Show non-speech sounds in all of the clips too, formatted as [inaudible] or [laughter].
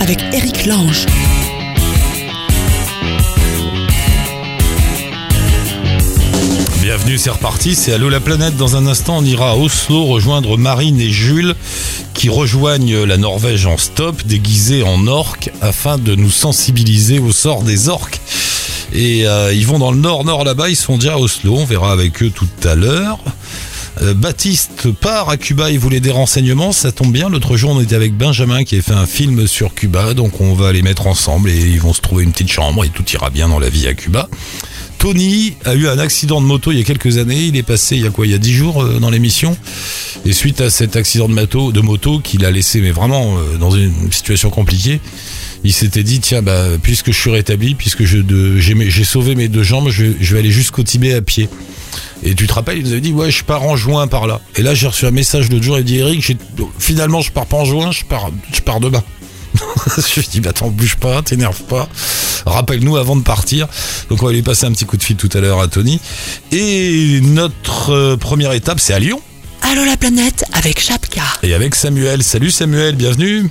avec Eric Lange. Bienvenue, c'est reparti, c'est Allo la planète. Dans un instant, on ira à Oslo rejoindre Marine et Jules qui rejoignent la Norvège en stop, déguisés en orques, afin de nous sensibiliser au sort des orques. Et euh, ils vont dans le nord-nord là-bas, ils sont déjà à Oslo, on verra avec eux tout à l'heure. Euh, Baptiste part à Cuba, il voulait des renseignements, ça tombe bien. L'autre jour, on était avec Benjamin qui a fait un film sur Cuba, donc on va les mettre ensemble et ils vont se trouver une petite chambre et tout ira bien dans la vie à Cuba. Tony a eu un accident de moto il y a quelques années. Il est passé il y a quoi Il y a dix jours euh, dans l'émission. Et suite à cet accident de moto, de moto qu'il a laissé, mais vraiment euh, dans une situation compliquée, il s'était dit tiens bah puisque je suis rétabli, puisque j'ai sauvé mes deux jambes, je vais aller jusqu'au Tibet à pied. Et tu te rappelles, il nous avait dit ouais je pars en juin par là. Et là j'ai reçu un message l'autre jour, il dit Eric, j'ai- finalement je pars pas en juin, je pars je pars demain. [laughs] je lui dis bah attends bouge pas, t'énerve pas. Rappelle-nous avant de partir. Donc on va lui passer un petit coup de fil tout à l'heure à Tony. Et notre euh, première étape c'est à Lyon. Allô la planète avec Chapka. Et avec Samuel. Salut Samuel, bienvenue.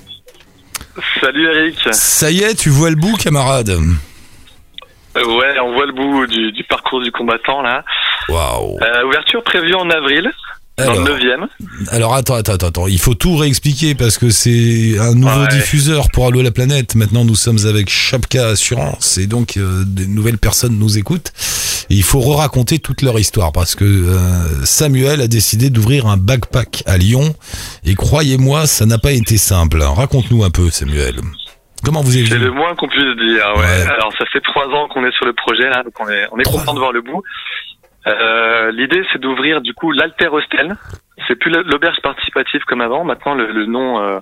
Salut Eric. Ça y est, tu vois le bout camarade? Euh, ouais, on voit le bout du, du parcours du combattant là. Waouh. Euh, ouverture prévue en avril, dans Alors, le 9e. alors attends, attends, attends. Il faut tout réexpliquer parce que c'est un nouveau Ouais. diffuseur pour Allo la planète. Maintenant, nous sommes avec Chapka Assurance et donc euh, des nouvelles personnes nous écoutent. Et il faut re-raconter toute leur histoire parce que euh, Samuel a décidé d'ouvrir un backpack à Lyon et croyez-moi, ça n'a pas été simple. Raconte-nous un peu, Samuel. Comment vous avez C'est le moins qu'on puisse dire. Ouais. Ouais. Alors ça fait trois ans qu'on est sur le projet là, donc on est, on est content de voir le bout. Euh, L'idée c'est d'ouvrir du coup l'Alter Hostel. C'est plus l'auberge participative comme avant. Maintenant le, le nom euh,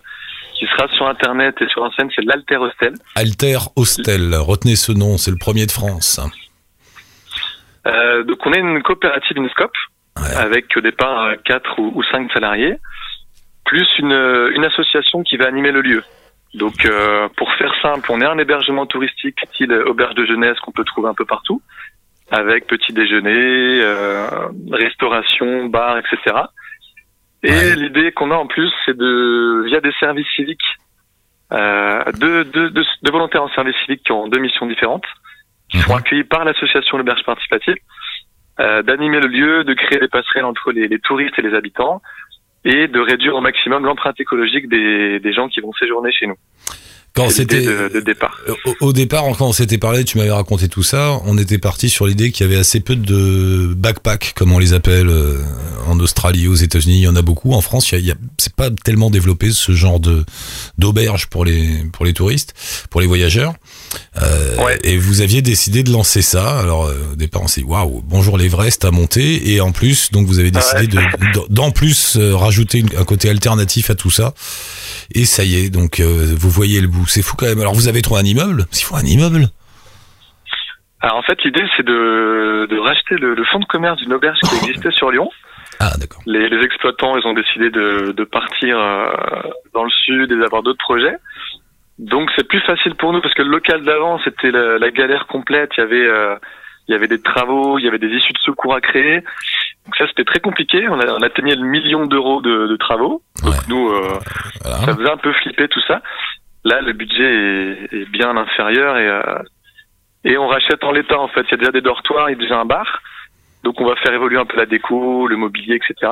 qui sera sur internet et sur scène c'est l'Alter Hostel. Alter Hostel, retenez ce nom, c'est le premier de France. Euh, donc on est une coopérative Inscope Ouais. avec au départ euh, quatre ou, ou cinq salariés, plus une, une association qui va animer le lieu. Donc euh, pour faire simple, on est un hébergement touristique style auberge de jeunesse qu'on peut trouver un peu partout, avec petit déjeuner, euh, restauration, bar, etc. Et Ouais. l'idée qu'on a en plus, c'est de via des services civiques, euh, deux, deux, deux, deux volontaires en service civique qui ont deux missions différentes, qui Mhm. accueillis par l'association l'auberge participative, euh, d'animer le lieu, de créer des passerelles entre les, les touristes et les habitants, et de réduire au maximum l'empreinte écologique des, des gens qui vont séjourner chez nous. Quand c'était de, de départ. Au, au départ, quand on s'était parlé, tu m'avais raconté tout ça, on était parti sur l'idée qu'il y avait assez peu de backpack, comme on les appelle euh, en Australie, aux États-Unis, il y en a beaucoup. En France, il y a, a- c'est pas tellement développé ce genre de d'auberge pour les pour les touristes, pour les voyageurs. Euh, Ouais. Et vous aviez décidé de lancer ça. Alors euh, au départ, on s'est dit waouh, bonjour l'Everest à monter, et en plus, donc vous avez décidé Ouais. de d'en plus euh, rajouter une- un côté alternatif à tout ça. Et ça y est, donc euh, vous voyez le bout. C'est fou quand même. Alors vous avez trouvé un immeuble? S'il faut un immeuble? Alors en fait, l'idée c'est de, de racheter le, le fonds de commerce d'une auberge qui [laughs] existait sur Lyon. Ah d'accord. Les, les exploitants, ils ont décidé de, de partir euh, dans le sud et d'avoir d'autres projets. Donc c'est plus facile pour nous parce que le local d'avant, c'était la, la galère complète. Il y avait euh, il y avait des travaux, il y avait des issues de secours à créer. Donc ça, c'était très compliqué. On, a, on atteignait le million d'euros de, de travaux. Donc nous, euh, Voilà. ça faisait un peu flipper tout ça. Là, le budget est, est bien inférieur et, euh, et on rachète en l'état en fait. Il y a déjà des dortoirs, il y a déjà un bar. Donc on va faire évoluer un peu la déco, le mobilier, etc.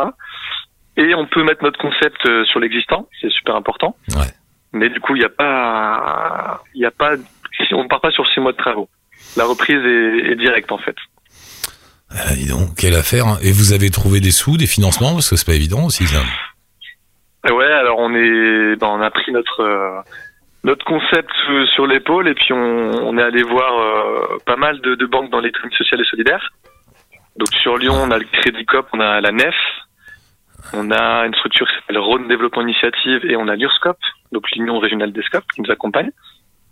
Et on peut mettre notre concept euh, sur l'existant, c'est super important. Ouais. Mais du coup, il n'y a pas, il y a pas, on part pas sur six mois de travaux. La reprise est, est directe en fait. Ah, dis donc, quelle affaire. hein. Et vous avez trouvé des sous, des financements Parce que c'est pas évident aussi ça. Et ouais, alors on est, ben, on a pris notre euh, notre concept sur l'épaule et puis on, on est allé voir euh, pas mal de, de banques dans l'économie sociale et solidaire. Donc sur Lyon, on a le Crédit Coop, on a la NEF, on a une structure qui s'appelle Rhône Développement Initiative et on a l'URSCOP, donc l'Union régionale des SCOP qui nous accompagne.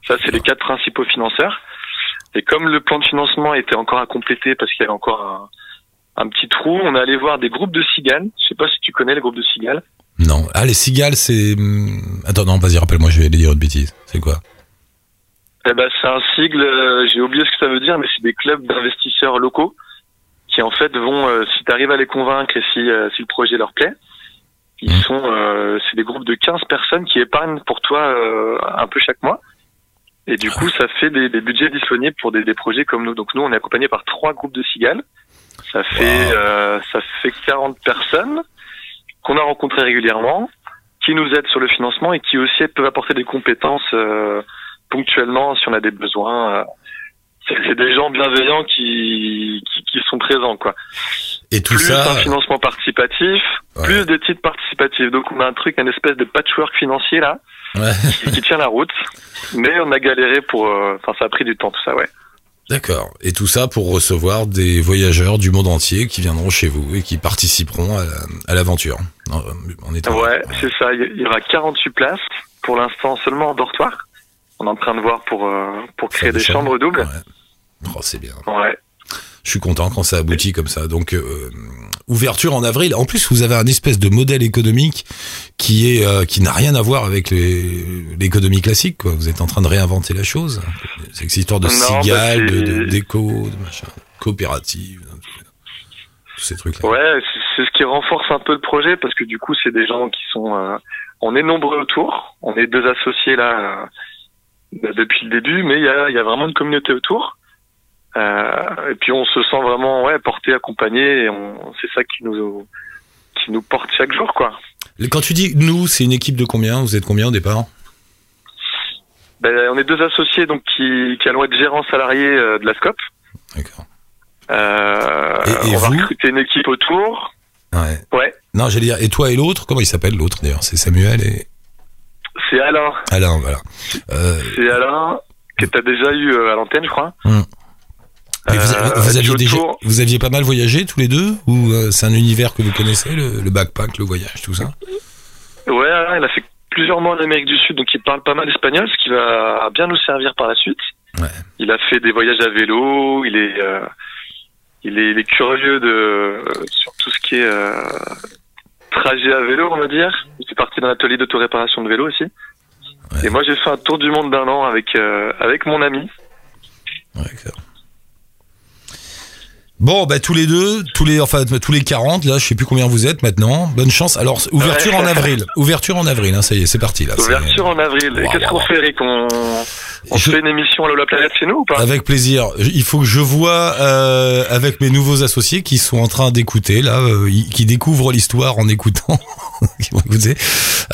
Ça, c'est les quatre principaux financeurs. Et comme le plan de financement était encore à compléter parce qu'il y avait encore un, un petit trou, on est allé voir des groupes de cigales. Je sais pas si tu connais les groupes de cigales. Non. Ah, les cigales, c'est... hum, Attends, non, vas-y, rappelle-moi, je vais aller dire une bêtise. C'est quoi? Eh ben, c'est un sigle, euh, j'ai oublié ce que ça veut dire, mais c'est des clubs d'investisseurs locaux qui en fait vont, euh, si tu arrives à les convaincre et si, euh, si le projet leur plaît, Ils Mhm. sont, euh, c'est des groupes de 15 personnes qui épargnent pour toi euh, un peu chaque mois. Et du coup, ça fait des, des budgets disponibles pour des, des projets comme nous. Donc nous, on est accompagné par trois groupes de cigales. Ça fait, Wow. euh, ça fait 40 personnes qu'on a rencontrées régulièrement, qui nous aident sur le financement et qui aussi peuvent apporter des compétences euh, ponctuellement si on a des besoins. Euh. C'est des gens bienveillants qui, qui, qui sont présents, quoi Et tout plus ça. un financement participatif, Ouais. plus des titres participatifs. Donc on a un truc, un espèce de patchwork financier là, Ouais. [laughs] qui, qui tient la route. Mais on a galéré pour, euh, enfin ça a pris du temps tout ça, ouais. D'accord. Et tout ça pour recevoir des voyageurs du monde entier qui viendront chez vous et qui participeront à la- l'aventure. En, en étant. Ouais, c'est ça. Il y aura 48 places pour l'instant seulement en dortoir. On est en train de voir pour euh, pour créer des chambres doubles. Ouais. Oh, c'est bien. Ouais. Je suis content quand ça aboutit comme ça. Donc, euh, ouverture en avril. En plus, vous avez un espèce de modèle économique qui est euh, qui n'a rien à voir avec l'économie classique. Quoi. Vous êtes en train de réinventer la chose. C'est cette histoire de Non, bah, cigales, de, déco, de machin, coopérative, tous ces trucs-là. Ouais, c'est- ce qui renforce un peu le projet parce que du coup, c'est des gens qui sont. euh, on est nombreux autour. On est deux associés là depuis le début, mais il y a, il y a vraiment une communauté autour. Euh, et puis on se sent vraiment ouais porté, accompagné. Et c'est ça qui nous qui nous porte chaque jour, quoi. Quand tu dis nous, c'est une équipe de combien? Vous êtes combien au départ? Ben, on est deux associés donc qui, qui allons être gérants salariés euh, de la SCOP. D'accord. Euh, Et- et on va recruter une équipe autour. Ouais. Ouais, Non, j'allais dire. Et toi et l'autre? Comment il s'appelle l'autre d'ailleurs? C'est Samuel et c'est Alain. Alain. Voilà. Euh, C'est Alain que tu as déjà eu euh, à l'antenne, je crois. Vous, Euh, vous aviez déjà, vous aviez pas mal voyagé tous les deux? Ou c'est un univers que vous connaissez, le, le backpack, le voyage, tout ça? Ouais, Alain, il a fait plusieurs mois en Amérique du Sud, donc il parle pas mal espagnol, ce qui va bien nous servir par la suite. Ouais. Il a fait des voyages à vélo, il est, euh, il est, il est curieux de euh, sur tout ce qui est euh, trajet à vélo, on va dire. Partie d'un atelier d'autoréparation de vélo aussi. Ouais. Et moi, j'ai fait un tour du monde d'un an avec euh, avec mon ami. Ouais. Bon, bah tous les deux, tous les enfin tous les 40 là, je sais plus combien vous êtes maintenant. Bonne chance. Alors ouverture Ouais. en avril, [laughs] ouverture en avril, hein, ça y est, c'est parti là. Ouverture en avril. Et qu'est-ce qu'on waouh. fait, Eric On, on Je- fait une émission à la planète chez nous ou pas? Avec plaisir. Il faut que je vois euh, avec mes nouveaux associés qui sont en train d'écouter là, euh, qui découvrent l'histoire en écoutant. [laughs] qui vont écouter.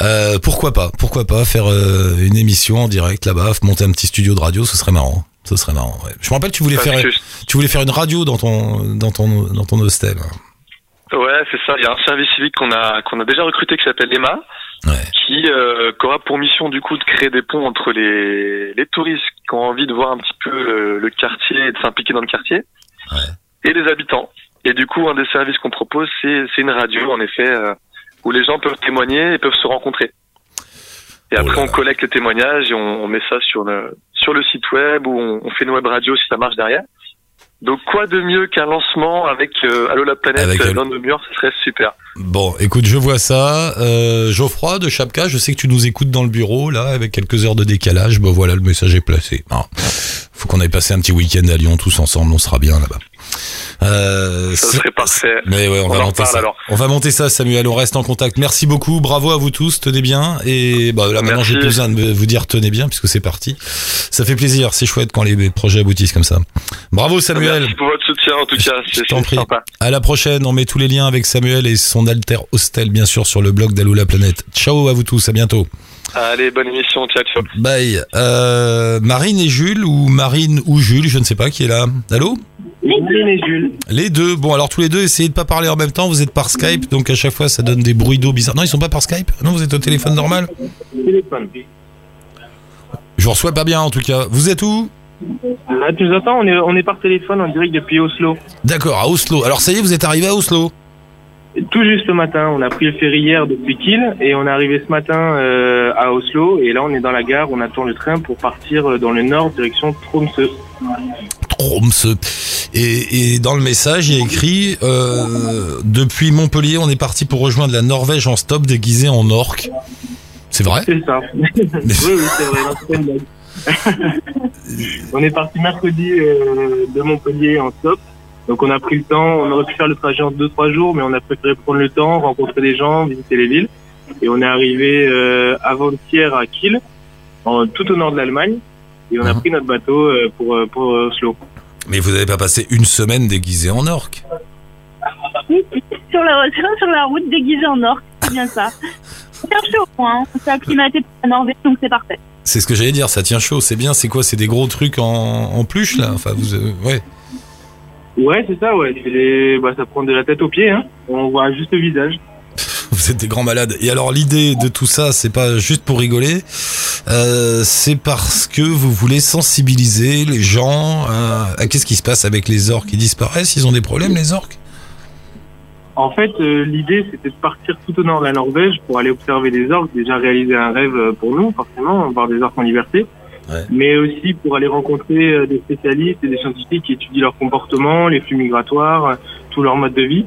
Euh, pourquoi pas Pourquoi pas faire euh, une émission en direct là-bas, monter un petit studio de radio, ce serait marrant. Ce serait marrant. ouais. Je me rappelle, tu voulais Parce faire, tu voulais faire une radio dans ton, dans ton, dans ton hostel. Ouais, c'est ça. Il y a un service civique qu'on a qu'on a déjà recruté qui s'appelle Emma, Ouais. qui, euh, qui aura pour mission du coup de créer des ponts entre les les touristes qui ont envie de voir un petit peu le, le quartier et de s'impliquer dans le quartier, Ouais. et les habitants. Et du coup, un des services qu'on propose, c'est c'est une radio, en effet, euh, où les gens peuvent témoigner et peuvent se rencontrer. Et Oh après, on collecte les témoignages et on, on met ça sur le sur le site web ou on, on fait une web radio si ça marche derrière. Donc quoi de mieux qu'un lancement avec euh, Allo la planète Avec euh, Allo- dans nos murs, ce serait super. Bon, écoute, je vois ça. Euh, Geoffroy de Chapka, je sais que tu nous écoutes dans le bureau là, avec quelques heures de décalage. Bon, voilà, le message est placé. Ah, faut qu'on aille passer un petit week-end à Lyon tous ensemble, on sera bien là-bas. Euh, Ça serait parfait. Mais ouais, on, On va monter ça. alors. On va monter ça, Samuel. On reste en contact. Merci beaucoup. Bravo à vous tous. Tenez bien. Et bah, là, maintenant, j'ai plus besoin de vous dire tenez bien puisque c'est parti. Ça fait plaisir. C'est chouette quand les projets aboutissent comme ça. Bravo, Samuel. Merci pour votre soutien en tout cas, Je t'en prie. sympa. À la prochaine. On met tous les liens avec Samuel et son alter hostel, bien sûr, sur le blog d'Allo la planète. Ciao à vous tous. À bientôt. Allez, bonne émission, ciao ciao. Bye. Euh, Marine et Jules ou Marine ou Jules, je ne sais pas qui est là. Allô? Les deux. Bon, alors tous les deux, essayez de pas parler en même temps. Vous êtes par Skype, donc à chaque fois, ça donne des bruits d'eau bizarres. Non, ils sont pas par Skype. Non, vous êtes au téléphone normal. Téléphone. Je vous reçois pas bien en tout cas. Vous êtes où? Ah, tu nous entends? On est, on est par téléphone en direct depuis Oslo. D'accord, à Oslo. Alors ça y est, vous êtes arrivé à Oslo? Tout juste ce matin, on a pris le ferry hier depuis Kiel et on est arrivé ce matin euh, à Oslo et là on est dans la gare, on attend le train pour partir euh, dans le nord direction Tromsø. Tromsø. Et, et dans le message, il y a écrit euh, depuis Montpellier, on est parti pour rejoindre la Norvège en stop déguisé en orque. C'est vrai? C'est ça. [laughs] oui, oui, c'est vrai. on est parti mercredi euh, de Montpellier en stop Donc on a pris le temps, on aurait pu faire le trajet en deux trois jours, mais on a préféré prendre le temps, rencontrer des gens, visiter les villes. Et on est arrivé euh, avant-hier à Kiel, en, tout au nord de l'Allemagne, et on a Mhm. pris notre bateau euh, pour pour Oslo. Mais vous n'avez pas passé une semaine déguisé en orque sur la, [laughs] sur la route déguisé en or, c'est bien ça. On cherche au point, on s'est acclimaté pour la Norvège, donc c'est parfait. C'est ce que j'allais dire, ça tient chaud, c'est bien. C'est quoi C'est des gros trucs en, en pluche là? Enfin, vous, euh, ouais. Ouais, c'est ça, ouais. C'est des- bah, ça prend de la tête aux pieds, hein. On voit juste le visage. Vous êtes des grands malades. Et alors l'idée de tout ça, c'est pas juste pour rigoler, euh, c'est parce que vous voulez sensibiliser les gens à, à qu'est-ce qui se passe avec les orques. Ils disparaissent, ils ont des problèmes les orques? En fait, euh, l'idée, c'était de partir tout au nord de la Norvège pour aller observer des orques, déjà réaliser un rêve euh, pour nous, forcément, voir des orques en liberté, Ouais. mais aussi pour aller rencontrer des spécialistes et des scientifiques qui étudient leur comportement, les flux migratoires, tout leur mode de vie.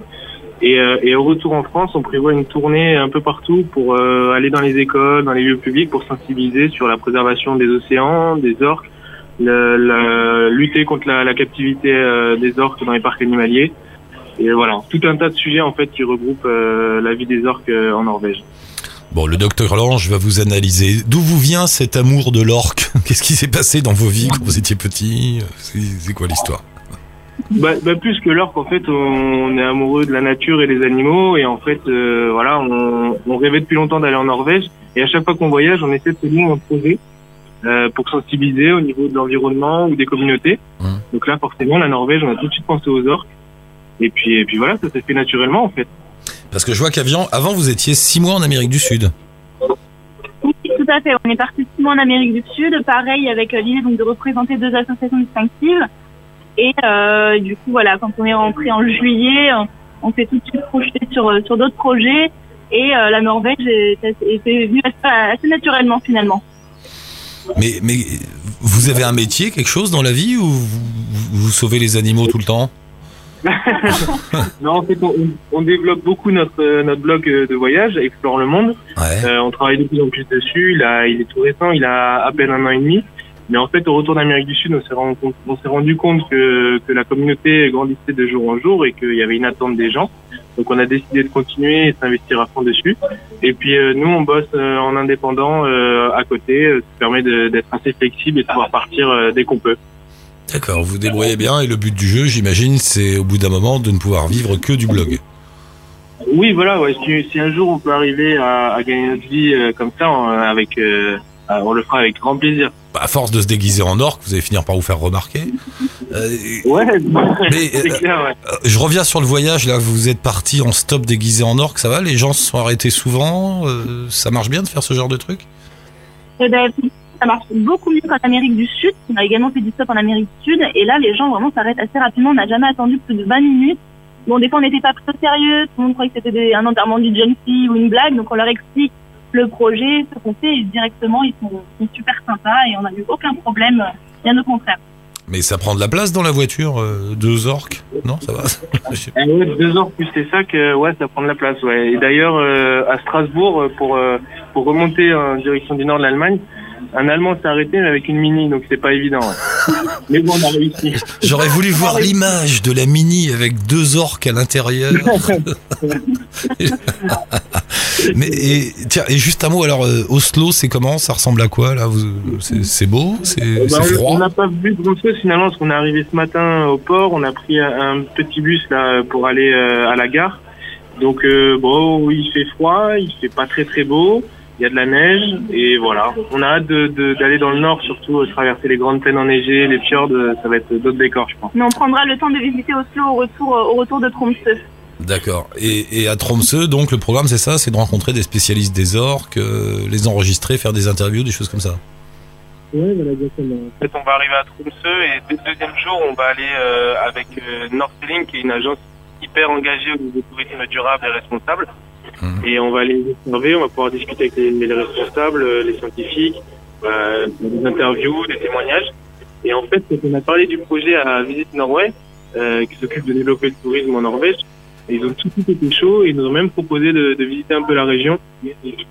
Et, euh, et au retour en France, on prévoit une tournée un peu partout pour euh, aller dans les écoles, dans les lieux publics, pour sensibiliser sur la préservation des océans, des orques, lutter contre la, captivité euh, des orques dans les parcs animaliers. Et voilà, tout un tas de sujets en fait qui regroupent la vie des orques en Norvège. Bon, le docteur Lange va vous analyser. D'où vous vient cet amour de l'orque? [laughs] Qu'est-ce qui s'est passé dans vos vies quand vous étiez petit? C'est quoi l'histoire? Bah, bah, plus que l'orque, en fait, on est amoureux de la nature et des animaux, et en fait, euh, voilà, on, on rêvait depuis longtemps d'aller en Norvège, et à chaque fois qu'on voyage, on essaie de se un projet euh, pour sensibiliser au niveau de l'environnement ou des communautés. Donc là, forcément, la Norvège, on a tout de suite pensé aux orques, et puis, et puis voilà, ça s'est fait naturellement, en fait. Parce que je vois qu'avant, avant vous étiez six mois en Amérique du Sud. Oui, tout à fait. On est parti six mois en Amérique du Sud, pareil avec l'idée donc de représenter deux associations distinctives. Et euh, du coup, voilà, quand on est rentré en juillet, on, on s'est tout de suite projeté sur euh, sur d'autres projets. Et euh, la Norvège est, est, est venue assez, assez naturellement finalement. Mais, mais vous avez un métier, quelque chose dans la vie ou vous, vous sauvez les animaux tout le temps? [laughs] Non, en fait, on, on développe beaucoup notre, notre blog de voyage, Explore le Monde. Ouais. Euh, on travaille de plus en plus dessus. Il, a, il est tout récent, il a à peine un an et demi. Mais en fait, au retour d'Amérique du Sud, on s'est rendu compte, on s'est rendu compte que, que la communauté grandissait de jour en jour et qu'il y avait une attente des gens. Donc, on a décidé de continuer et de s'investir à fond dessus. Et puis, euh, nous, on bosse euh, en indépendant euh, à côté. Ça permet de- d'être assez flexible et de pouvoir partir dès qu'on peut. D'accord, vous débrouillez bien et le but du jeu, j'imagine, c'est au bout d'un moment de ne pouvoir vivre que du blog. Oui, voilà. Ouais, si, si un jour on peut arriver à, à gagner notre vie comme ça, on, avec, on le fera avec grand plaisir. À force de se déguiser en orque, vous allez finir par vous faire remarquer. Euh, Ouais, Mais, euh, clair. Ouais. euh, je reviens sur le voyage, là, vous êtes parti en stop déguisé en orque, ça va? Les gens se sont arrêtés souvent euh, Ça marche bien de faire ce genre de truc? Et ben, ça marche beaucoup mieux qu'en Amérique du Sud. On a également fait du stop en Amérique du Sud. Et là, les gens vraiment s'arrêtent assez rapidement. On n'a jamais attendu plus de 20 minutes. Bon, des fois, on n'était pas très sérieux. Tout le monde croyait que c'était un enterrement du jeune fille ou une blague. Donc, on leur explique le projet, ce qu'on fait. Et directement, ils sont, sont super sympas. Et on n'a eu aucun problème. Bien au contraire. Mais ça prend de la place dans la voiture, euh, deux orques Non, ça va [laughs] ouais, deux heures plus c'est ça que ouais, ça prend de la place. Ouais. Et d'ailleurs, euh, à Strasbourg, euh, pour euh, pour remonter en direction du nord de l'Allemagne, un Allemand s'est arrêté mais avec une mini, donc c'est pas évident. ouais. [laughs] mais bon, on a réussi. J'aurais voulu voir l'image de la mini avec deux orques à l'intérieur. [laughs] Mais et, tiens, et juste un mot, alors euh, Oslo, c'est comment? Ça ressemble à quoi là? C'est beau? C'est Bah, froid on n'a pas vu grand chose finalement parce qu'on est arrivé ce matin au port. On a pris un, petit bus là pour aller euh, à la gare. Donc euh, bon, il fait froid, il fait pas très très beau. Il y a de la neige et voilà. On a hâte d'aller dans le nord, surtout euh, traverser les grandes plaines enneigées, les fjords. euh, Ça va être d'autres décors, je pense. Mais on prendra le temps de visiter Oslo au retour, au retour de Tromsø. D'accord. Et, et à Tromsø, donc le programme c'est ça, c'est de rencontrer des spécialistes des orques, euh, les enregistrer, faire des interviews, des choses comme ça. Oui, voilà, exactement. En fait, on va arriver à Tromsø et dès le deuxième jour, on va aller euh, avec euh, Northling, qui est une agence hyper engagée au niveau du tourisme durable et responsable. Mhm. Et on va aller les observer, on va pouvoir discuter avec les, les responsables, euh, les scientifiques, euh, des interviews, des témoignages. Et en fait, on a parlé du projet à Visite Norway, euh, qui s'occupe de développer le tourisme en Norvège, ils ont tout de suite été chauds et ils nous ont même proposé de, de visiter un peu la région.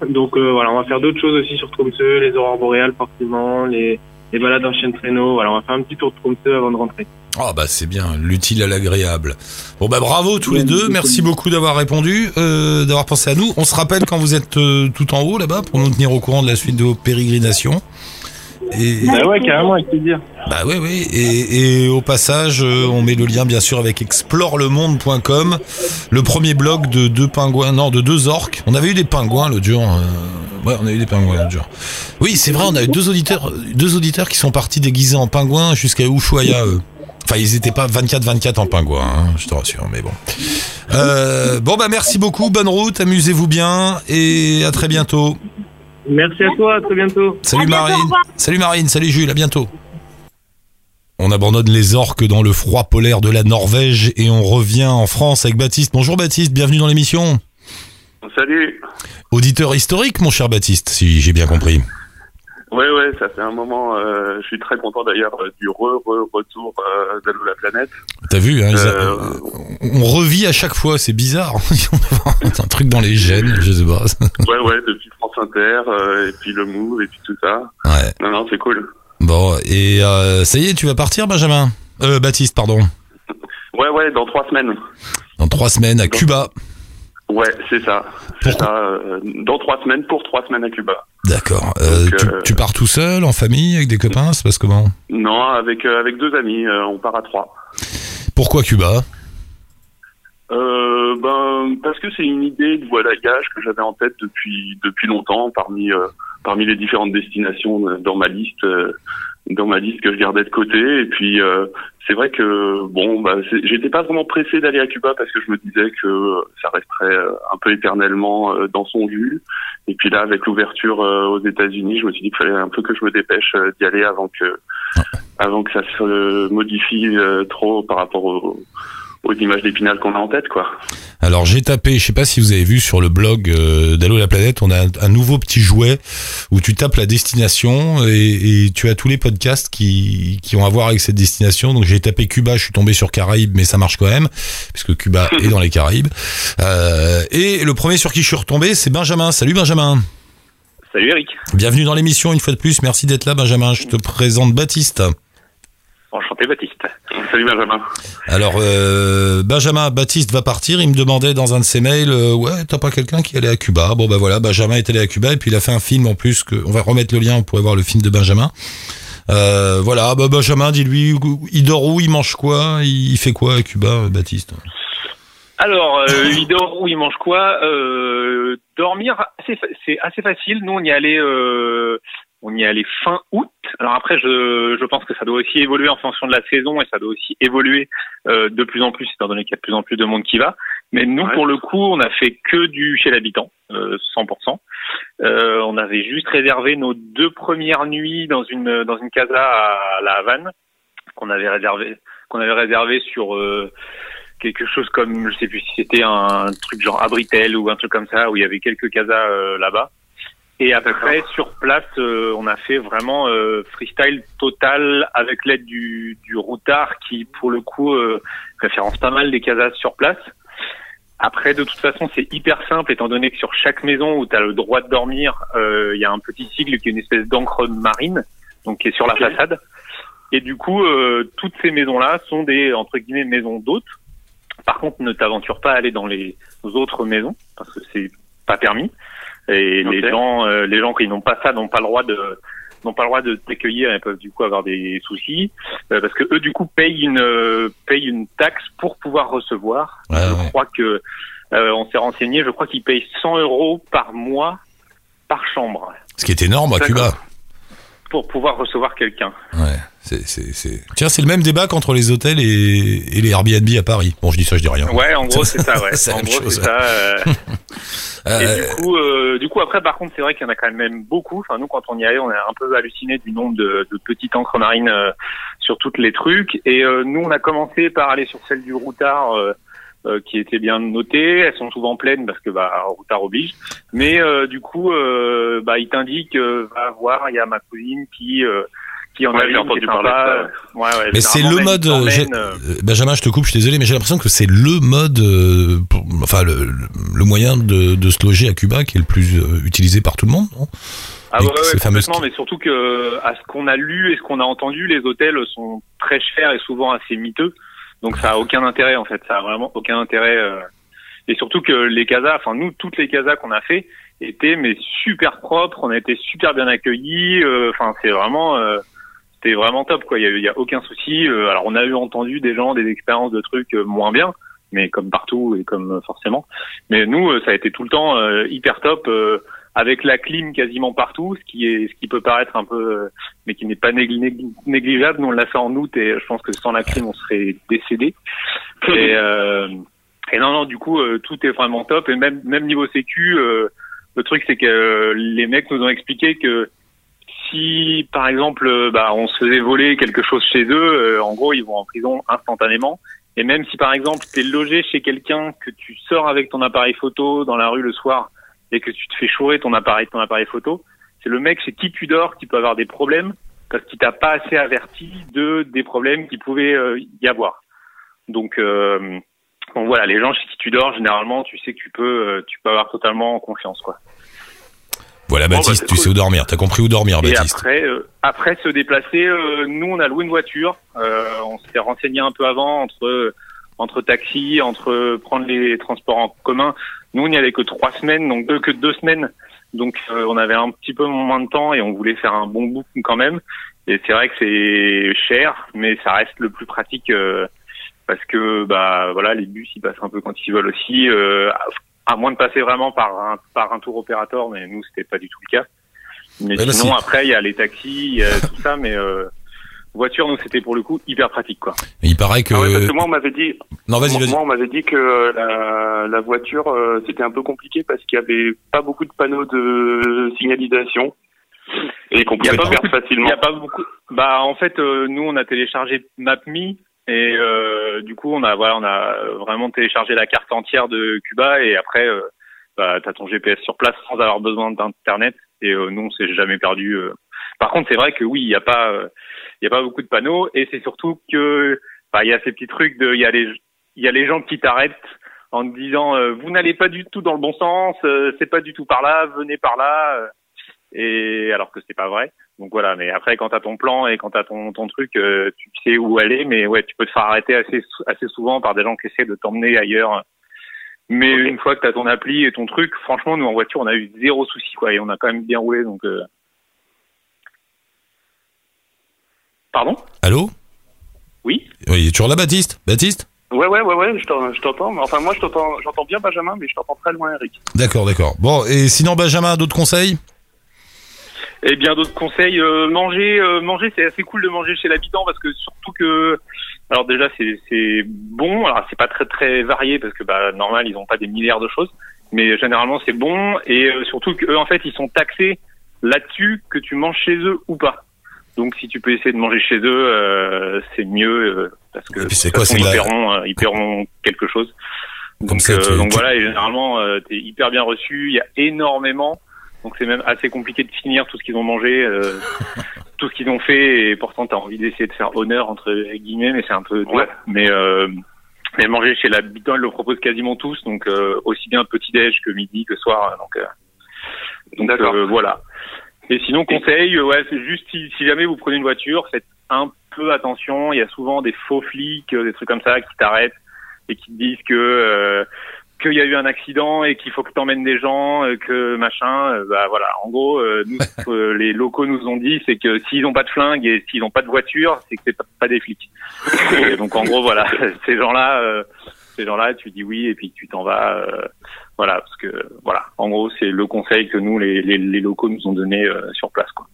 Donc euh, voilà, on va faire d'autres choses aussi sur Tromsø, les aurores boréales forcément, les, des balades en chien de traîneau. Voilà, on va faire un petit tour de Tromsø avant de rentrer. Ah bah c'est bien, l'utile à l'agréable. Bon bah bravo tous les deux, merci beaucoup d'avoir répondu, euh, d'avoir pensé à nous. On se rappelle quand vous êtes euh, tout en haut là-bas pour nous tenir au courant de la suite de vos pérégrinations. Et, Bah ouais, carrément, avec plaisir. bah oui oui, et, et au passage euh, on met le lien bien sûr avec explorelemonde.com, le premier blog de deux pingouins, non de deux orques. On avait eu des pingouins l'autre jour. euh, ouais on a eu des pingouins l'autre jour. Oui c'est vrai, on a eu deux auditeurs, deux auditeurs qui sont partis déguisés en pingouins jusqu'à Ushuaia eux. Enfin, ils étaient pas 24-24 en pingouin, hein, je te rassure, mais bon. Euh, bon, bah merci beaucoup, bonne route, amusez-vous bien et à très bientôt. Merci à toi, à très bientôt. Salut bientôt, Marine. Salut Marine, salut Jules, à bientôt. On abandonne les orques dans le froid polaire de la Norvège et on revient en France avec Baptiste. Bonjour Baptiste, bienvenue dans l'émission. Salut. Auditeur historique, mon cher Baptiste, si j'ai bien compris. Ouais, ouais, ça fait un moment. euh, je suis très content d'ailleurs euh, du re, re retour euh, d'Allo la planète. T'as vu, hein, ils a- Euh, on revit à chaque fois, c'est bizarre. [laughs] C'est un truc dans les gènes, je sais pas. [laughs] ouais, ouais, depuis France Inter, euh, et puis le Move, et puis tout ça. Ouais. Non, non, c'est cool. Bon, et euh, ça y est, tu vas partir, Benjamin? Euh, Baptiste, pardon. Ouais, ouais, dans trois semaines. Dans trois semaines à Cuba. Ouais, c'est ça. C'est ça. euh, dans trois semaines, pour trois semaines à Cuba. D'accord. Euh, tu, euh, tu pars tout seul, en famille, avec des copains Ça se passe comment Non, avec avec deux amis, on part à trois. Pourquoi Cuba? Euh, ben parce que c'est une idée de voyage que j'avais en tête depuis depuis longtemps parmi parmi les différentes destinations dans ma liste dans ma liste que je gardais de côté. Et puis euh, c'est vrai que bon bah j'étais pas vraiment pressé d'aller à Cuba parce que je me disais que ça resterait euh, un peu éternellement euh, dans son jus. Et puis là avec l'ouverture euh, aux États-Unis je me suis dit qu'il fallait un peu que je me dépêche d'y aller avant que avant que ça se modifie trop par rapport au aux images d'épinal qu'on a en tête, quoi. Alors j'ai tapé, je sais pas si vous avez vu sur le blog euh, d'Allo la planète, on a un, un nouveau petit jouet où tu tapes la destination et, et tu as tous les podcasts qui, qui ont à voir avec cette destination. Donc j'ai tapé Cuba, je suis tombé sur Caraïbes, mais ça marche quand même puisque Cuba [laughs] est dans les Caraïbes. Euh, et le premier sur qui je suis retombé, c'est Benjamin. Salut Benjamin. Salut Eric. Bienvenue dans l'émission une fois de plus. Merci d'être là Benjamin. Je te présente Baptiste. Enchanté Baptiste. Salut Benjamin. Alors euh, Benjamin Baptiste va partir. Il me demandait dans un de ses mails, euh, ouais, t'as pas quelqu'un qui allait à Cuba? Bon bah voilà, Benjamin est allé à Cuba et puis il a fait un film en plus. Que on va remettre le lien. On pourrait voir le film de Benjamin. Euh, voilà, bah Benjamin, dis-lui, il dort où, il mange quoi, il fait quoi à Cuba, Baptiste? Alors, euh, il dort où il mange quoi? Euh, Dormir, c'est assez facile. Nous, on y allait, euh, on y allait fin août. Alors après, je, je pense que ça doit aussi évoluer en fonction de la saison et ça doit aussi évoluer euh, de plus en plus, étant donné qu'il y a de plus en plus de monde qui va. Mais nous, Ouais. pour le coup, on a fait que du chez l'habitant, euh, 100%. Euh, on avait juste réservé nos deux premières nuits dans une dans une casa à la Havane qu'on avait réservé qu'on avait réservé sur euh, quelque chose comme je sais plus si c'était un truc genre Abritel ou un truc comme ça où il y avait quelques casas euh, là-bas. Et après sur place, euh, on a fait vraiment euh, freestyle total avec l'aide du, du routard qui pour le coup euh, référence pas mal des casas sur place. Après, de toute façon, c'est hyper simple étant donné que sur chaque maison où tu as le droit de dormir, euh, il y a un petit sigle qui est une espèce d'encre marine, donc qui est sur la façade. Et du coup, euh, toutes ces maisons-là sont des entre guillemets maisons d'hôtes. Par contre, ne t'aventure pas à aller dans les autres maisons parce que c'est pas permis. Et les gens, euh, les gens qui n'ont pas ça n'ont pas le droit de n'ont pas le droit de t'accueillir et peuvent du coup avoir des soucis euh, parce que eux du coup payent une euh, payent une taxe pour pouvoir recevoir. Ouais, je ouais. crois que euh, on s'est renseigné. Je crois qu'ils payent 100 euros par mois par chambre Ce qui est énorme à. Cuba. pour pouvoir recevoir quelqu'un. Ouais, c'est. Tiens, c'est le même débat qu'entre les hôtels et, et les Airbnb à Paris. Bon, je dis ça, je dis rien. Ouais, en gros c'est ça. Ouais. [laughs] C'est la en même gros chose, c'est ça. euh, [laughs] Euh, Et du coup, euh, du coup, après, par contre, c'est vrai qu'il y en a quand même beaucoup. Enfin, nous, quand on y allait, on a un peu halluciné du nombre de, de petites encres marines euh, sur toutes les trucs. Et euh, nous, on a commencé par aller sur celle du routard, euh, euh, qui était bien notée. Elles sont souvent pleines parce que bah, routard oblige. Mais euh, du coup, euh, bah, il t'indique, euh, va voir. Il y a ma cousine qui euh, qui en Ouais, a entendu qui est parler. Ouais, ouais, Mais c'est le mode. euh, euh, euh, Benjamin, je te coupe, je suis désolé, mais j'ai l'impression que c'est le mode, euh, pour- enfin le, le- moyen de, de se loger à Cuba qui est le plus euh, utilisé par tout le monde, non? Ah ouais, complètement, mais surtout que à ce qu'on a lu et ce qu'on a entendu, les hôtels sont très chers et souvent assez miteux. Donc ça a aucun intérêt en fait, ça a vraiment aucun intérêt. euh. Et surtout que les casas, enfin nous, toutes les casas qu'on a fait étaient mais super propres, on a été super bien accueillis. euh, Enfin c'est vraiment, euh, c'était vraiment top quoi. Il y y a aucun souci. Euh, alors on a eu entendu des gens des expériences de trucs euh, moins bien, mais comme partout et comme euh, forcément. Mais nous, euh, ça a été tout le temps euh, hyper top. euh, avec la clim quasiment partout, ce qui est ce qui peut paraître un peu, euh, mais qui n'est pas négli- négli- négligeable. Nous on l'a fait en août et je pense que sans la clim on serait décédé. Et, euh, et non non, du coup euh, tout est vraiment top et même même niveau sécu, euh, le truc c'est que les mecs nous ont expliqué que si par exemple euh, bah on se faisait voler quelque chose chez eux, euh, en gros ils vont en prison instantanément. Et même si par exemple t'es logé chez quelqu'un que tu sors avec ton appareil photo dans la rue le soir et que tu te fais chourer ton appareil, ton appareil photo, c'est le mec chez qui tu dors qui peut avoir des problèmes parce qu'il t'a pas assez averti de des problèmes qui pouvaient euh, y avoir. Donc, euh, donc voilà, les gens chez qui tu dors, généralement, tu sais que tu peux, euh, tu peux avoir totalement confiance, quoi. Voilà, Bon, bah, Baptiste, c'est tu cool. sais où dormir. T'as compris où dormir, Et Baptiste. après, euh, après se déplacer, euh, nous on a loué une voiture. Euh, on s'est renseigné un peu avant entre entre taxis, entre prendre les transports en commun. Nous on n'y allait que trois semaines, donc deux que deux semaines. Donc euh, on avait un petit peu moins de temps et on voulait faire un bon bout quand même. Et c'est vrai que c'est cher, mais ça reste le plus pratique euh, parce que bah voilà les bus ils passent un peu quand ils veulent aussi. euh, à moins de passer vraiment par un par un tour opérateur, mais nous c'était pas du tout le cas. Mais bah, sinon si. après il y a les taxis, il y a tout ça, mais euh, voiture nous c'était pour le coup hyper pratique quoi. Il paraît que. Ah ouais, parce que moi on m'avait dit, Non, vas-y, moi, vas-y. moi, on m'avait dit que euh, la, la voiture euh, c'était un peu compliqué parce qu'il y avait pas beaucoup de panneaux de signalisation et qu'on pouvait pas faire facilement. Il y a pas beaucoup. Bah en fait euh, nous on a téléchargé MapMe et euh, du coup on a voilà on a vraiment téléchargé la carte entière de Cuba et après euh, bah t'as ton GPS sur place sans avoir besoin d'internet et euh, nous on s'est jamais perdu. euh. Par contre c'est vrai que oui il y a pas euh, il y a pas beaucoup de panneaux et c'est surtout que bah il y a ces petits trucs de il y a les il y a les gens qui t'arrêtent en te disant euh, vous n'allez pas du tout dans le bon sens, euh, c'est pas du tout par là, venez par là. Et alors que c'est pas vrai. Donc voilà, mais après quand t'as ton plan et quand t'as ton ton truc, euh, tu sais où aller, mais ouais, tu peux te faire arrêter assez assez souvent par des gens qui essaient de t'emmener ailleurs. Mais une fois que t'as ton appli et ton truc, franchement, nous en voiture, on a eu zéro souci quoi, et on a quand même bien roulé. Donc euh... pardon? Allô? Oui? Oui, il est toujours là, Baptiste? Baptiste? Ouais, ouais, ouais, ouais, je t'en- je t'entends. Enfin, moi, je t'entends, j'entends bien Benjamin, mais je t'entends très loin, Eric. D'accord, d'accord. Bon, et sinon, Benjamin, d'autres conseils? Et bien d'autres conseils, euh, manger, euh, manger, c'est assez cool de manger chez l'habitant parce que surtout que, alors déjà c'est bon, alors c'est pas très très varié parce que bah normal ils ont pas des milliards de choses, mais généralement c'est bon et euh, surtout qu'eux en fait ils sont taxés là-dessus que tu manges chez eux ou pas. Donc si tu peux essayer de manger chez eux, euh, c'est mieux euh, parce que c'est quoi, façon, ils la- paieront, euh, ils paieront quelque chose. Comme Donc, ça, euh, tu- donc tu- voilà, et généralement euh, t'es hyper bien reçu. Il y a énormément, donc c'est même assez compliqué de finir tout ce qu'ils ont mangé, euh, [laughs] tout ce qu'ils ont fait, et pourtant t'as envie d'essayer de faire honneur entre guillemets, mais c'est un peu. Ouais. Mais euh, mais manger chez l'habitant, ils le proposent quasiment tous, donc euh, aussi bien petit déj que midi que soir. Donc euh, donc euh, voilà. Et sinon conseil, euh, ouais, c'est juste si, si jamais vous prenez une voiture, faites un peu attention. Il y a souvent des faux flics, des trucs comme ça qui t'arrêtent et qui te disent que euh, qu'il y a eu un accident et qu'il faut que t'emmènes des gens, euh, que machin. euh, bah voilà. En gros, euh, nous, ce que [laughs] les locaux nous ont dit, c'est que s'ils n'ont pas de flingue et s'ils n'ont pas de voiture, c'est que c'est pas, pas des flics. Et donc en gros, voilà, [laughs] ces gens-là, euh, ces gens-là, tu dis oui et puis tu t'en vas. euh, voilà, parce que voilà, en gros, c'est le conseil que nous, les, les, les locaux, nous ont donné sur place, quoi.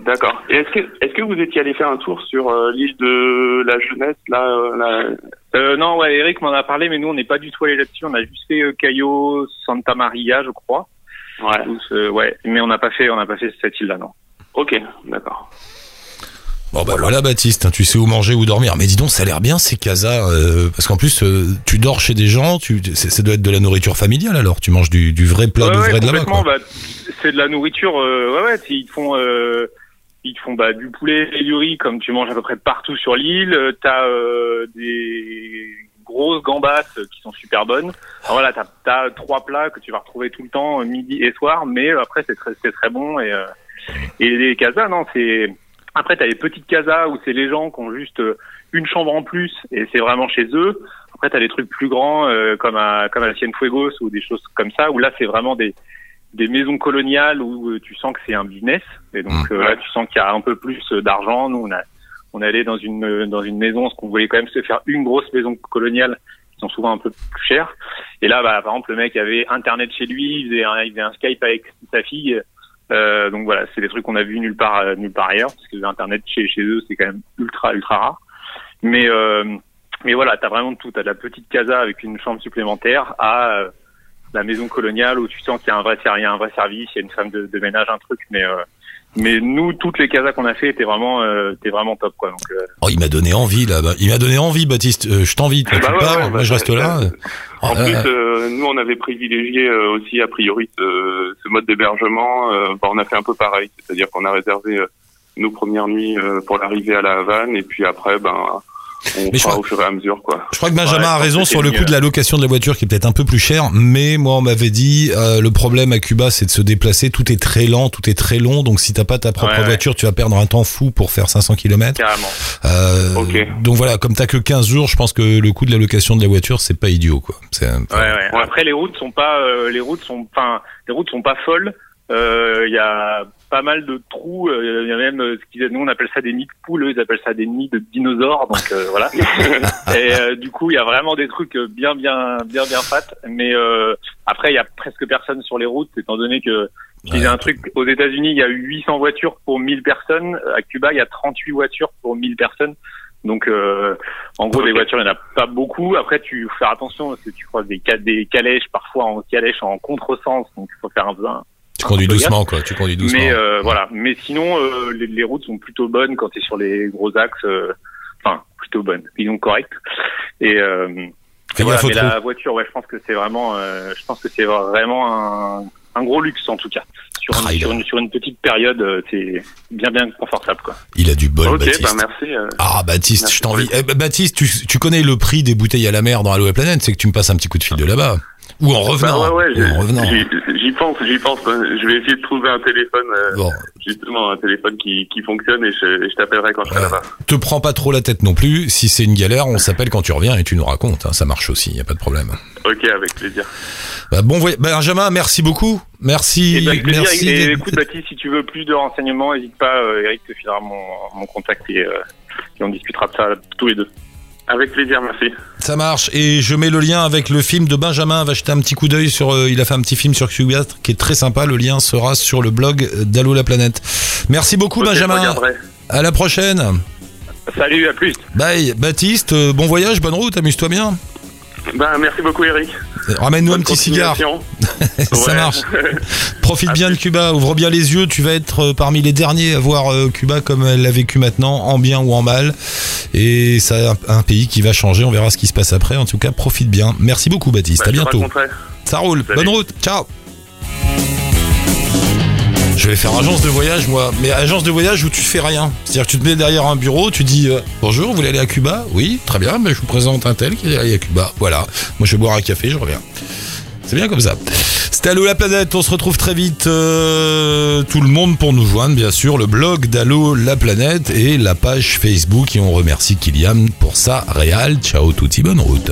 D'accord. Et est-ce que, est-ce que vous étiez allé faire un tour sur euh, l'île de la Jeunesse, là, euh, là Euh, non, ouais, Eric m'en a parlé, mais nous, on n'est pas du tout allé là-dessus. On a juste fait euh, Cayo, Santa Maria, je crois. Ouais. Tous, euh, ouais, mais on n'a pas fait, on n'a pas fait cette île-là, non. Ok, d'accord. Bon, bah voilà, Baptiste, hein, tu sais où manger, où dormir. Mais dis donc, ça a l'air bien ces casas, euh, parce qu'en plus, euh, tu dors chez des gens, tu, ça doit être de la nourriture familiale alors. Tu manges du, du vrai plat, Ouais, du ouais, vrai de là-bas. Bah, c'est de la nourriture. Euh, ouais, ouais. Ils te font, euh, ils font bah, du poulet et du riz comme tu manges à peu près partout sur l'île. Euh, T'as euh, des grosses gambas euh, qui sont super bonnes. Alors, voilà, t'as as trois plats que tu vas retrouver tout le temps, euh, midi et soir. Mais euh, après, c'est très, c'est très bon et euh, Et les casas, non, c'est après t'as les petites casas où c'est les gens qui ont juste une chambre en plus et c'est vraiment chez eux. Après t'as des trucs plus grands euh, comme à comme à la Cienfuegos ou des choses comme ça où là c'est vraiment des des maisons coloniales où euh, tu sens que c'est un business et donc euh, là tu sens qu'il y a un peu plus euh, d'argent. Nous on a on est allé dans une dans une maison parce qu'on voulait quand même se faire une grosse maison coloniale qui sont souvent un peu plus chères. Et là bah par exemple le mec avait internet chez lui, il faisait un, il faisait un Skype avec sa fille. Euh, donc voilà, c'est des trucs qu'on a vu nulle part nulle part ailleurs parce que l'internet chez chez eux c'est quand même ultra ultra rare. Mais euh, mais voilà, t'as vraiment tout. T'as de la petite casa avec une chambre supplémentaire à euh, la maison coloniale où tu sens qu'il y a un vrai ser- il y a un vrai service, il y a une femme de, de ménage, un truc. Mais euh, mais nous, toutes les casas qu'on a fait étaient vraiment euh, étaient vraiment top quoi. Donc euh, Oh, il m'a donné envie là. bah, Il m'a donné envie, Baptiste. Euh, je t'invite. Toi, Bah tu ouais, pars, ouais, moi bah, je reste là. En Euh, plus, euh, nous, on avait privilégié euh, aussi, a priori, ce, ce mode d'hébergement. Euh, bah, on a fait un peu pareil, c'est-à-dire qu'on a réservé euh, nos premières nuits euh, pour l'arrivée à la Havane, et puis après, ben, on je fera crois- au fur et à mesure, quoi. Je crois que Benjamin Ouais, je a raison sur le coût de la location de la voiture qui est peut-être un peu plus cher, mais moi on m'avait dit euh, le problème à Cuba c'est de se déplacer, tout est très lent, tout est très long, donc si t'as pas ta propre Ouais, ouais. voiture tu vas perdre un temps fou pour faire 500 km. carrément. Euh, Ok. Donc voilà, comme t'as que 15 jours, je pense que le coût de la location de la voiture c'est pas idiot quoi. Après les routes sont pas euh, les routes sont enfin les routes sont pas folles. Euh, Il y a pas mal de trous. euh, Il y a même euh, ce qu'ils nous on appelle ça des nids de poules, ils appellent ça des nids de dinosaures. Donc euh, voilà. [laughs] Et euh, du coup il y a vraiment des trucs euh, bien bien bien bien fat. Mais euh, après il y a presque personne sur les routes étant donné que je disais Ouais. un truc aux États-Unis il y a eu 800 voitures pour 1000 personnes. À Cuba il y a 38 voitures pour 1000 personnes. Donc, euh, en gros, Ok. des voitures, il n'y en a pas beaucoup. Après, tu faut faire attention parce que tu croises des, des calèches, parfois en calèche en contresens. Donc, il faut faire un peu un, Tu conduis doucement quoi, tu conduis doucement. Mais euh, voilà. Mais sinon, euh, les, les routes sont plutôt bonnes quand tu es sur les gros axes. euh, Enfin, plutôt bonnes. Disons correctes. Et, euh, et voilà, mais la voiture, ouais, je pense que c'est vraiment, euh, je pense que c'est vraiment un, un gros luxe en tout cas. Sur, Ah, une, sur, une, sur une petite période, euh, c'est bien bien confortable quoi. Il a du bol ok, Baptiste. bah merci. Ah Baptiste, Merci je t'envie. Eh, Baptiste, tu, tu connais le prix des bouteilles à la mer dans Allo la planète, c'est que tu me passes un petit coup de fil de là-bas. Ou en revenant. Bah ouais, ouais, Ou en revenant. j'y pense, j'y pense. hein. Je vais essayer de trouver un téléphone, euh, Bon, justement, un téléphone qui, qui fonctionne, et je, t'appellerai quand je serai là-bas. te prends pas trop la tête non plus. Si c'est une galère, on s'appelle quand tu reviens et tu nous racontes. hein, ça marche aussi, y a pas de problème. Ok, avec plaisir. Bah, bon voyage. Benjamin, merci beaucoup. Merci. Et avec plaisir. merci. Et, écoute, Baptiste, si tu veux plus de renseignements, n'hésite pas. euh, Eric te filera mon, mon contact et, euh, et on discutera de ça tous les deux. Avec plaisir, merci. Ça marche. Et je mets le lien avec le film de Benjamin. Va jeter un petit coup d'œil sur. euh, il a fait un petit film sur Cuba qui est très sympa. Le lien sera sur le blog d'Allo la planète. Merci beaucoup, Benjamin. À la prochaine. Salut, à plus. Bye. Baptiste, euh, bon voyage, bonne route. Amuse-toi bien. Ben, merci beaucoup, Eric. Ramène-nous un petit cigare. [laughs] Ça Ouais. marche. [laughs] Profite bien de Cuba, ouvre bien les yeux, tu vas être euh, parmi les derniers à voir euh, Cuba comme elle l'a vécu maintenant, en bien ou en mal. Et c'est un, un pays qui va changer, on verra ce qui se passe après. En tout cas, profite bien. Merci beaucoup Baptiste, Bah, à bientôt. Ça roule, Salut. bonne route, ciao je vais faire agence de voyage moi, mais agence de voyage où tu fais rien. C'est-à-dire que tu te mets derrière un bureau, tu dis euh, bonjour, vous voulez aller à Cuba? Oui, très bien, mais je vous présente un tel qui est allé à Cuba. Voilà, moi je vais boire un café, je reviens. C'est bien comme ça. C'était Allo la planète, on se retrouve très vite euh, tout le monde pour nous joindre bien sûr, le blog d'Allo la planète et la page Facebook et on remercie Kylian pour sa réal. Ciao touti, bonne route.